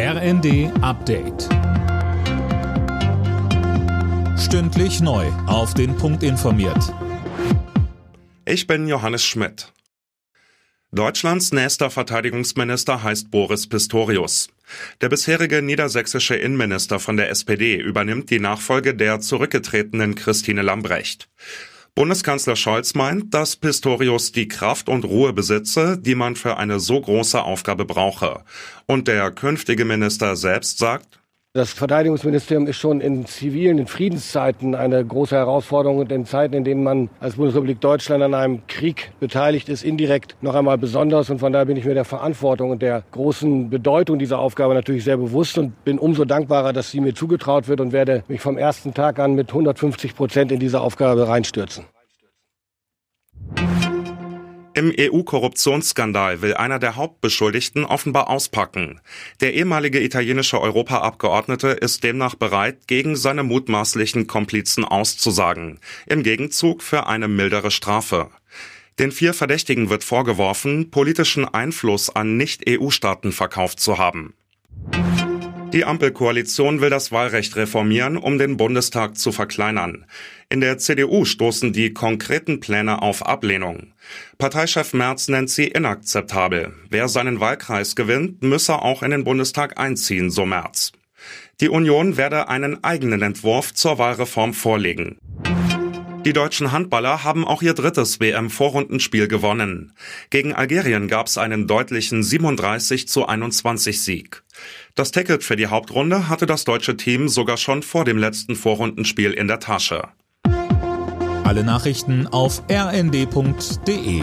RND Update. Stündlich neu. Auf den Punkt informiert. Ich bin Johannes Schmidt. Deutschlands nächster Verteidigungsminister heißt Boris Pistorius. Der bisherige niedersächsische Innenminister von der SPD übernimmt die Nachfolge der zurückgetretenen Christine Lambrecht. Bundeskanzler Scholz meint, dass Pistorius die Kraft und Ruhe besitze, die man für eine so große Aufgabe brauche. Und der künftige Minister selbst sagt, das Verteidigungsministerium ist schon in zivilen, in Friedenszeiten eine große Herausforderung und in Zeiten, in denen man als Bundesrepublik Deutschland an einem Krieg beteiligt ist, indirekt noch einmal besonders. Und von daher bin ich mir der Verantwortung und der großen Bedeutung dieser Aufgabe natürlich sehr bewusst und bin umso dankbarer, dass sie mir zugetraut wird und werde mich vom ersten Tag an mit 150 Prozent in diese Aufgabe reinstürzen. Im EU-Korruptionsskandal will einer der Hauptbeschuldigten offenbar auspacken. Der ehemalige italienische Europaabgeordnete ist demnach bereit, gegen seine mutmaßlichen Komplizen auszusagen, im Gegenzug für eine mildere Strafe. Den vier Verdächtigen wird vorgeworfen, politischen Einfluss an Nicht-EU-Staaten verkauft zu haben. Die Ampelkoalition will das Wahlrecht reformieren, um den Bundestag zu verkleinern. In der CDU stoßen die konkreten Pläne auf Ablehnung. Parteichef Merz nennt sie inakzeptabel. Wer seinen Wahlkreis gewinnt, müsse auch in den Bundestag einziehen, so Merz. Die Union werde einen eigenen Entwurf zur Wahlreform vorlegen. Die deutschen Handballer haben auch ihr drittes WM-Vorrundenspiel gewonnen. Gegen Algerien gab es einen deutlichen 37 zu 21 Sieg. Das Ticket für die Hauptrunde hatte das deutsche Team sogar schon vor dem letzten Vorrundenspiel in der Tasche. Alle Nachrichten auf rnd.de